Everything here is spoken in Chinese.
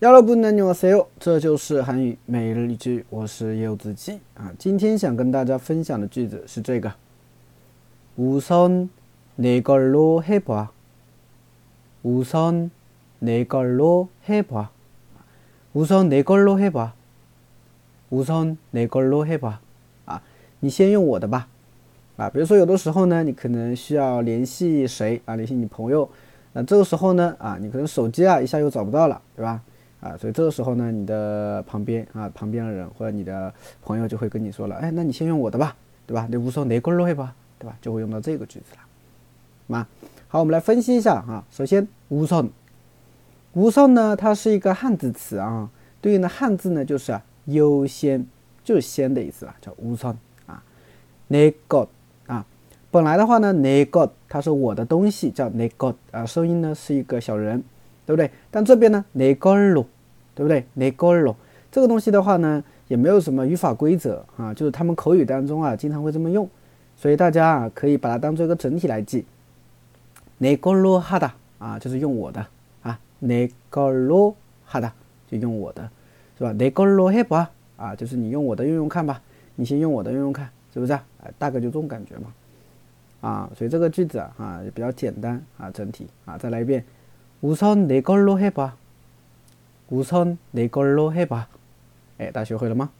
여러분 안녕하세요. 这就是韩语每日一句，我是柚子鸡啊。今天想跟大家分享的句子是这个：우선내걸로해 봐。 우선내걸로해 봐。 우선내걸로해 봐。 우선내걸로해 봐。 啊，你先用我的吧。啊，比如说有的时候呢，你可能需要联系谁啊？联系你朋友。那这个时候呢，啊，你可能手机啊一下又找不到了，对吧？ 啊，所以这个时候呢，你的旁边啊，旁边的人或者你的朋友就会跟你说了，哎，那你先用我的吧，对吧？你无说哪个罗黑吧，对吧？就会用到这个句子了。嘛，好，我们来分析一下啊。首先，无 son，无 son 呢，它是一个汉字词啊，对应的汉字呢就是优先，就是先的意思了，叫无 son 啊。哪个啊？本来的话呢，哪个它是我的东西，叫哪个啊？声音呢是一个小人。对不对？但这边呢 negro 对不对？negro 这个东西的话呢也没有什么语法规则啊就是他们口语当中啊经常会这么用所以大家啊可以把它当做一个整体来记。negro hard 啊就是用我的啊 negro hard 就用我的是吧？negro 啊就是你用我的用用看吧你先用我的用用看是不是啊？大概就这种感觉嘛。啊所以这个句子啊也比较简单啊整体啊再来一遍。 우선 내 걸로 해봐. 우선 내 걸로 해봐. 哎，大家学会了吗？